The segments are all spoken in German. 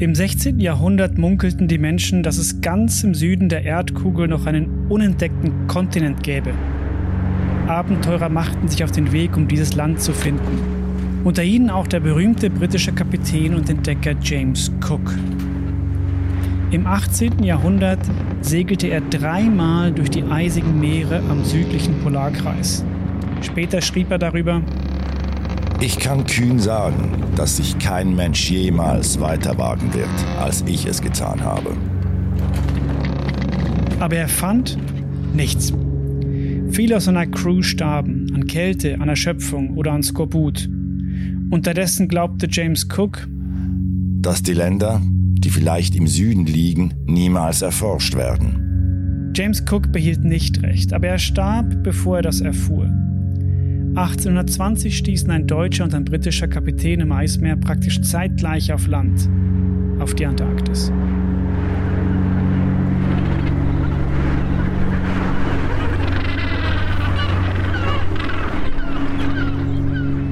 Im 16. Jahrhundert munkelten die Menschen, dass es ganz im Süden der Erdkugel noch einen unentdeckten Kontinent gäbe. Abenteurer machten sich auf den Weg, um dieses Land zu finden. Unter ihnen auch der berühmte britische Kapitän und Entdecker James Cook. Im 18. Jahrhundert segelte er dreimal durch die eisigen Meere am südlichen Polarkreis. Später schrieb er darüber, ich kann kühn sagen, dass sich kein Mensch jemals weiter wagen wird, als ich es getan habe. Aber er fand nichts. Viele aus seiner Crew starben an Kälte, an Erschöpfung oder an Skorbut. Unterdessen glaubte James Cook, dass die Länder, die vielleicht im Süden liegen, niemals erforscht werden. James Cook behielt nicht recht, aber er starb, bevor er das erfuhr. 1820 stießen ein deutscher und ein britischer Kapitän im Eismeer praktisch zeitgleich auf Land, auf die Antarktis.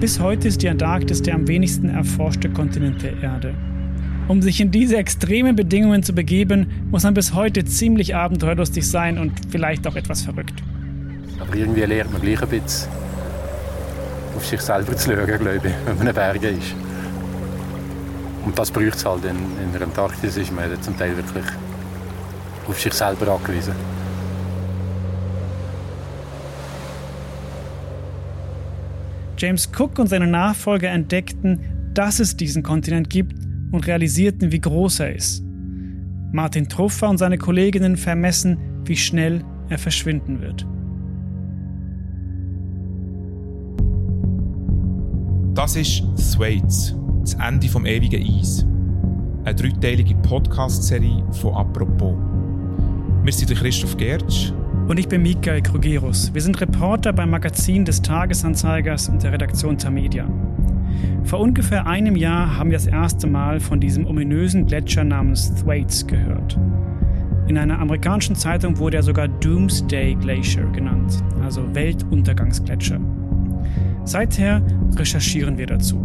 Bis heute ist die Antarktis der am wenigsten erforschte Kontinent der Erde. Um sich in diese extremen Bedingungen zu begeben, muss man bis heute ziemlich abenteuerlustig sein und vielleicht auch etwas verrückt. Aber irgendwie lernt man gleich ein bisschen auf sich selber zu schauen, glaube ich, wenn man in Bergen ist. Und das braucht es halt. In, in der Antarktis ist man zum Teil wirklich auf sich selber angewiesen. James Cook und seine Nachfolger entdeckten, dass es diesen Kontinent gibt und realisierten, wie groß er ist. Martin Truffer und seine Kolleginnen vermessen, wie schnell er verschwinden wird. Das ist Thwaites, das Ende vom ewigen Eis. Eine dreiteilige Podcast-Serie von «Apropos». Wir sind Christoph Gertsch. Und ich bin Michael Krugerus. Wir sind Reporter beim Magazin des Tagesanzeigers und der Redaktion Tamedia. Vor ungefähr einem Jahr haben wir das erste Mal von diesem ominösen Gletscher namens Thwaites gehört. In einer amerikanischen Zeitung wurde er sogar Doomsday Glacier genannt, also Weltuntergangsgletscher. Seither recherchieren wir dazu.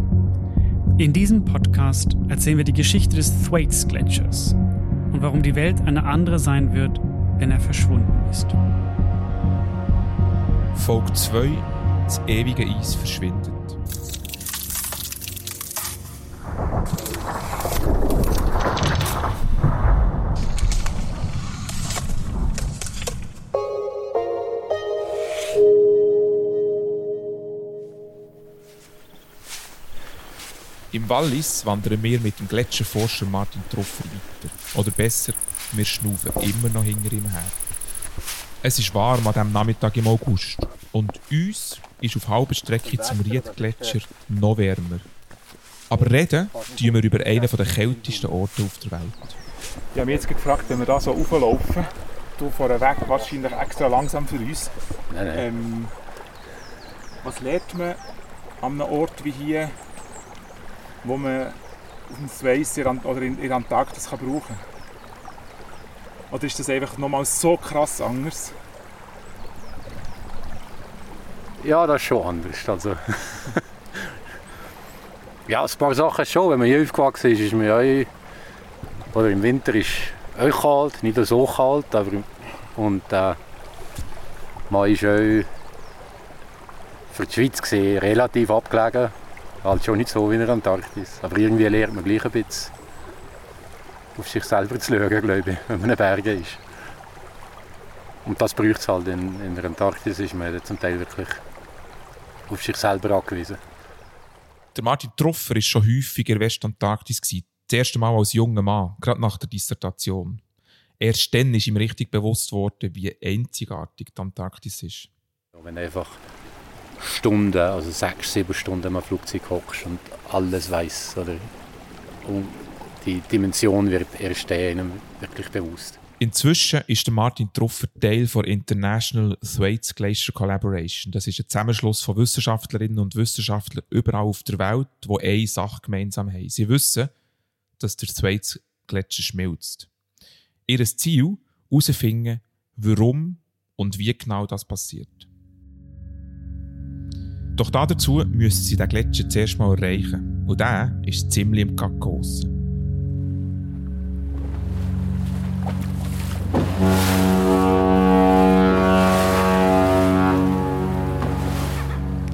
In diesem Podcast erzählen wir die Geschichte des Thwaites Gletschers und warum die Welt eine andere sein wird, wenn er verschwunden ist. Folge 2: Das ewige Eis verschwindet. Im Wallis wandern wir mit dem Gletscherforscher Martin Truffer weiter. Oder besser, wir schnaufen immer noch hinter ihm her. Es ist warm an diesem Nachmittag im August. Und uns ist auf halber Strecke zum Riedgletscher noch wärmer. Aber reden tun wir über einen der kältesten Orte auf der Welt. Ich habe mich jetzt gefragt, wenn wir da so auflaufen, du vorweg wahrscheinlich extra langsam für uns. Nein, nein. Ähm, was lernt man an einem Ort wie hier, wo man auf dem Schweiss oder in der Antarktis kann brauchen kann? Oder ist das einfach nochmal so krass anders? Ja, das ist schon anders. Also, ja, ein paar Sachen schon. Wenn man hier aufgewachsen ist, ist man ja eh- oder im Winter ist es kalt, nicht so kalt, aber und äh, man ist auch für die Schweiz gesehen relativ abgelegen. Halt schon nicht so wie in der Antarktis. Aber irgendwie lernt man gleich ein bisschen auf sich selber zu schauen, glaube ich, wenn man in Bergen ist. Und das braucht es halt. In, in der Antarktis ist man zum Teil wirklich auf sich selber angewiesen. Der Martin Truffer war schon häufig in der Westantarktis. Das erste Mal als junger Mann, gerade nach der Dissertation. Erst dann ist ihm richtig bewusst worden, wie einzigartig die Antarktis ist. Wenn einfach Stunden, also sechs, sieben Stunden im Flugzeug hockst und alles weiß und die Dimension wird erst einem wirklich bewusst. Inzwischen ist Martin Truffer Teil der International Thwaites Glacier Collaboration. Das ist ein Zusammenschluss von Wissenschaftlerinnen und Wissenschaftlern überall auf der Welt, die eine Sache gemeinsam haben. Sie wissen, dass der Thwaites Gletscher schmilzt. Ihr Ziel herausfinden, warum und wie genau das passiert. Doch dazu müssen sie den Gletscher zuerst mal erreichen. Und der ist ziemlich im Kakos.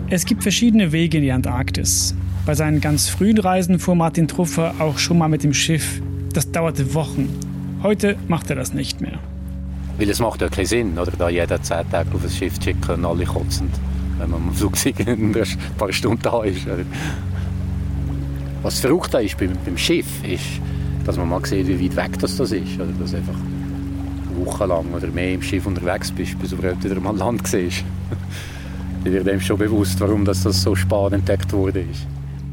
Es gibt verschiedene Wege in die Antarktis. Bei seinen ganz frühen Reisen fuhr Martin Truffer auch schon mal mit dem Schiff. Das dauerte Wochen. Heute macht er das nicht mehr. Weil es macht ja keinen Sinn, oder? Da jeder zehn Tage auf ein Schiff zu schicken und alle kotzend wenn man am Flug ein paar Stunden da ist. Was verrückt ist beim, beim Schiff, ist, dass man mal sieht, wie weit weg das, das ist. Oder dass einfach wochenlang oder mehr im Schiff unterwegs bist, bis du überhaupt wieder mal Land siehst. Dann wird einem schon bewusst, warum das, das so spät entdeckt wurde.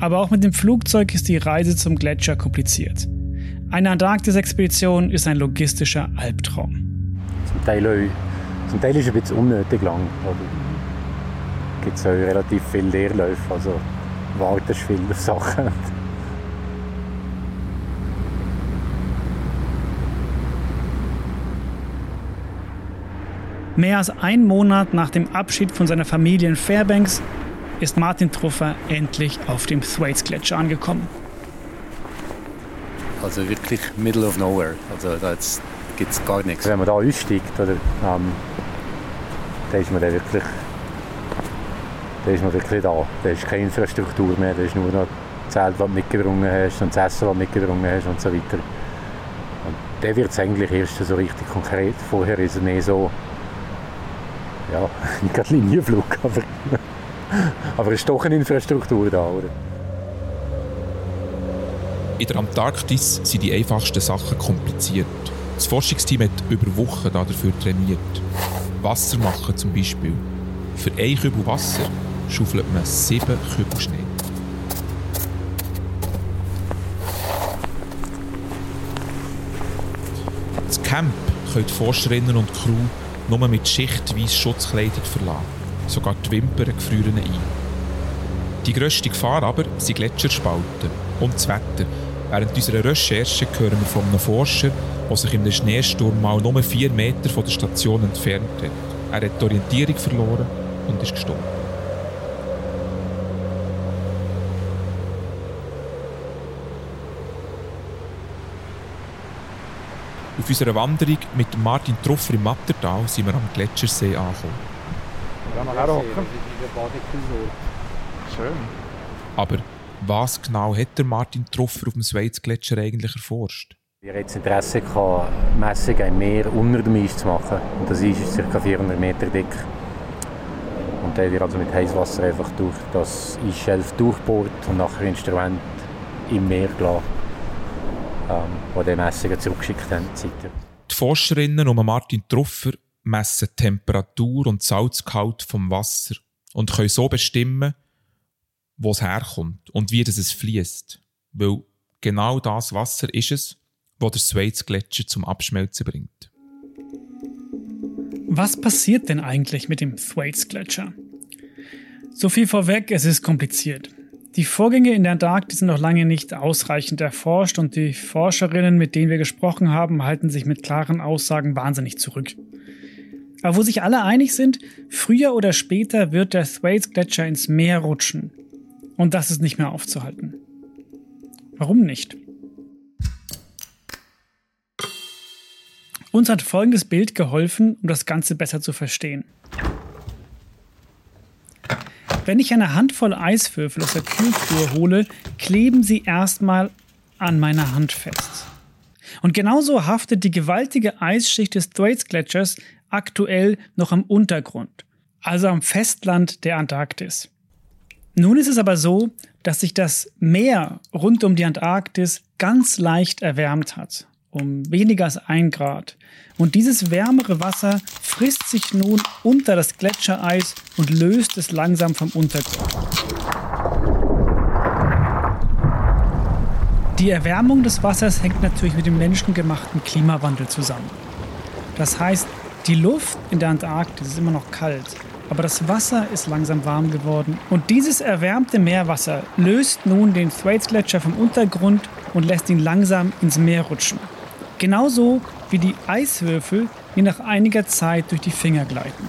Aber auch mit dem Flugzeug ist die Reise zum Gletscher kompliziert. Eine Antarktis-Expedition ist ein logistischer Albtraum. Zum Teil, zum Teil ist es ein bisschen unnötig lang. Es gibt auch relativ viele Leerläufe, also wartest viel auf Sachen. Mehr als ein Monat nach dem Abschied von seiner Familie in Fairbanks ist Martin Truffer endlich auf dem Thwaites-Gletscher angekommen. Also wirklich middle of nowhere. Also da gibt es gar nichts. Wenn man da aussteigt, oder, ähm, dann ist man dann wirklich, dann ist man wirklich da. Da ist keine Infrastruktur mehr, da ist nur noch das Zelt, das du mitgebrungen hast und das Essen, das du mitgebrungen hast und so weiter. Und dann wird es eigentlich erst so richtig konkret. Vorher ist es mehr so, ja, nicht gerade Linienflug, aber, aber es ist doch eine Infrastruktur da, oder? In der Antarktis sind die einfachsten Sachen kompliziert. Das Forschungsteam hat über Wochen dafür trainiert. Wasser machen zum Beispiel. Für ein Kübel Wasser schaufelt man sieben Kübel Schnee. Das Camp können die Forscherinnen und Crew nur mit schichtweise Schutzkleidung verlassen. Sogar die Wimpern gefrieren ein. Die grösste Gefahr aber sind Gletscherspalten und das Wetter. Während unserer Recherche hören wir von einem Forscher, der sich in einem Schneesturm mal nur vier Meter von der Station entfernt hat. Er hat die Orientierung verloren und ist gestorben. Auf unserer Wanderung mit Martin Truffer im Mattertal sind wir am Gletschersee angekommen. Ja, mal herhocken. Schön. Aber was genau hat der Martin Truffer auf dem Schweizgletscher eigentlich erforscht? Wir hatten Interesse, gehabt, Messungen im Meer unter dem Eis zu machen. Und das Eis ist ca. 400 Meter dick. Und dann haben wir also mit Heißwasser einfach durch das Eisschelf durchbohrt und nachher Instrument im Meer gelassen, ähm, die die Messungen zurückgeschickt haben. Die Forscherinnen um Martin Truffer messen die Temperatur und Salzgehalt vom Wasser und können so bestimmen, wo es herkommt und wie das es fließt. Weil genau das Wasser ist es, wo der Schweizgletscher zum Abschmelzen bringt. Was passiert denn eigentlich mit dem Thwaites-Gletscher? So viel vorweg, es ist kompliziert. Die Vorgänge in der Antarktis sind noch lange nicht ausreichend erforscht und die Forscherinnen, mit denen wir gesprochen haben, halten sich mit klaren Aussagen wahnsinnig zurück. Aber wo sich alle einig sind, früher oder später wird der Thwaites-Gletscher ins Meer rutschen. Und das ist nicht mehr aufzuhalten. Warum nicht? Uns hat folgendes Bild geholfen, um das Ganze besser zu verstehen. Wenn ich eine Handvoll Eiswürfel aus der Kühltruhe hole, kleben sie erstmal an meiner Hand fest. Und genauso haftet die gewaltige Eisschicht des Thwaites-Gletschers aktuell noch am Untergrund, also am Festland der Antarktis. Nun ist es aber so, dass sich das Meer rund um die Antarktis ganz leicht erwärmt hat, um weniger als ein Grad. Und dieses wärmere Wasser frisst sich nun unter das Gletschereis und löst es langsam vom Untergrund. Die Erwärmung des Wassers hängt natürlich mit dem menschengemachten Klimawandel zusammen. Das heißt, die Luft in der Antarktis ist immer noch kalt, aber das Wasser ist langsam warm geworden. Und dieses erwärmte Meerwasser löst nun den Thwaites-Gletscher vom Untergrund und lässt ihn langsam ins Meer rutschen genauso wie die Eiswürfel mir nach einiger Zeit durch die Finger gleiten.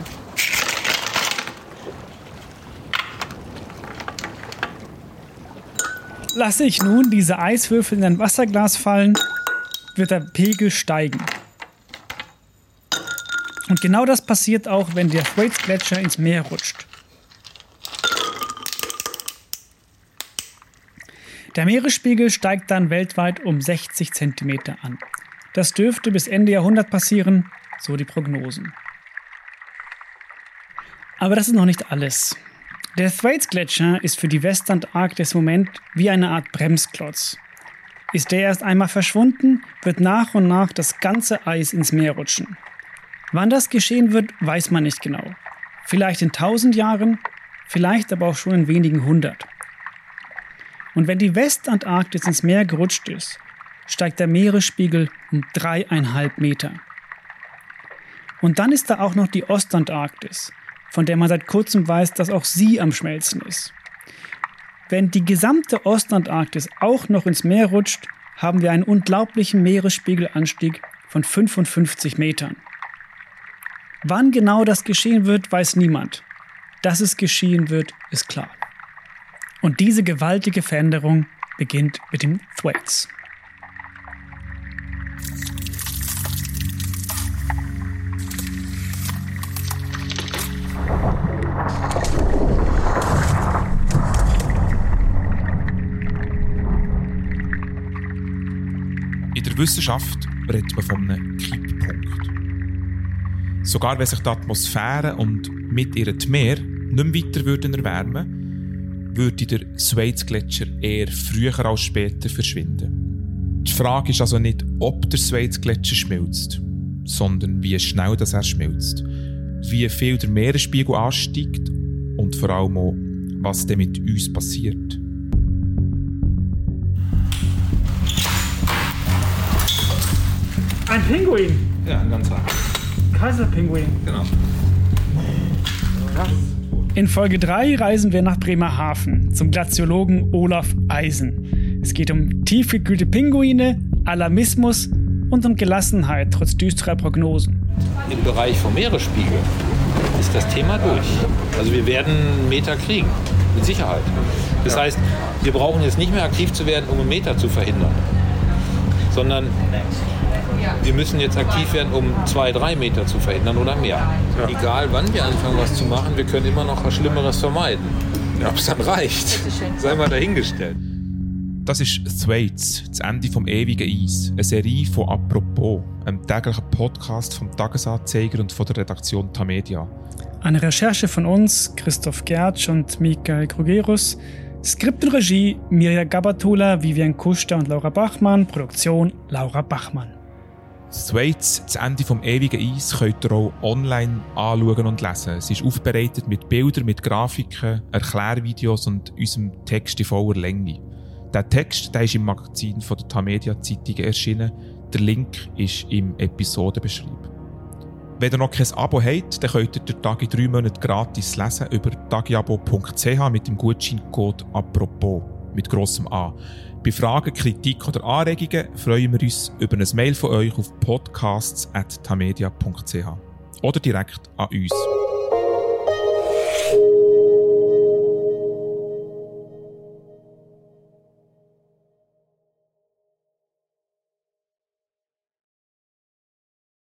Lasse ich nun diese Eiswürfel in ein Wasserglas fallen, wird der Pegel steigen. Und genau das passiert auch, wenn der Thwaites Gletscher ins Meer rutscht. Der Meeresspiegel steigt dann weltweit um 60 cm an. Das dürfte bis Ende Jahrhundert passieren, so die Prognosen. Aber das ist noch nicht alles. Der Thwaites-Gletscher ist für die Westantarktis im Moment wie eine Art Bremsklotz. Ist der erst einmal verschwunden, wird nach und nach das ganze Eis ins Meer rutschen. Wann das geschehen wird, weiß man nicht genau. Vielleicht in tausend Jahren, vielleicht aber auch schon in wenigen hundert. Und wenn die Westantarktis ins Meer gerutscht ist, steigt der Meeresspiegel um dreieinhalb Meter. Und dann ist da auch noch die Ostantarktis, von der man seit kurzem weiß, dass auch sie am Schmelzen ist. Wenn die gesamte Ostantarktis auch noch ins Meer rutscht, haben wir einen unglaublichen Meeresspiegelanstieg von 55 Metern. Wann genau das geschehen wird, weiß niemand. Dass es geschehen wird, ist klar. Und diese gewaltige Veränderung beginnt mit den Thwaites. Wissenschaft redet man von einem Kipppunkt. Sogar wenn sich die Atmosphäre und mit ihr die Meer nicht mehr weiter würden erwärmen, würde der Schweizgletscher eher früher als später verschwinden. Die Frage ist also nicht, ob der Schweizgletscher schmilzt, sondern wie schnell das er schmilzt, wie viel der Meeresspiegel ansteigt und vor allem auch, was denn mit uns passiert. Ein Pinguin! Ja, ein ganzer. Kaiserpinguin. Genau. In Folge 3 reisen wir nach Bremerhaven zum Glaziologen Olaf Eisen. Es geht um tiefgekühlte Pinguine, Alarmismus und um Gelassenheit trotz düsterer Prognosen. Im Bereich vom Meeresspiegel ist das Thema durch. Also wir werden einen Meter kriegen, mit Sicherheit. Das heißt, wir brauchen jetzt nicht mehr aktiv zu werden, um einen Meter zu verhindern, sondern wir müssen jetzt aktiv werden, um zwei, drei Meter zu verhindern oder mehr. Egal wann wir anfangen, was zu machen, wir können immer noch was Schlimmeres vermeiden. Ob es dann reicht, sei mal dahingestellt. Das ist Thwaites, das Ende vom ewigen Eis. Eine Serie von Apropos, einem täglichen Podcast vom Tagesanzeiger und von der Redaktion Tamedia. Eine Recherche von uns, Christoph Gertsch und Michael Krugerus. Skript und Regie Mirja Gabatola, Vivian Kuster und Laura Bachmann. Produktion Laura Bachmann. Thwaites, das Ende vom ewigen Eis, könnt ihr auch online anschauen und lesen. Es ist aufbereitet mit Bildern, mit Grafiken, Erklärvideos und unserem Text in voller Länge. Der Text der ist im Magazin von der Tamedia Zeitung erschienen. Der Link ist im Episodenbeschreib. Wenn ihr noch kein Abo habt, dann könnt ihr den Tag in drei Monaten gratis lesen über tagiabo.ch mit dem Gutscheincode «Apropos» mit grossem A. Bei Fragen, Kritik oder Anregungen freuen wir uns über ein Mail von euch auf podcasts.tamedia.ch oder direkt an uns.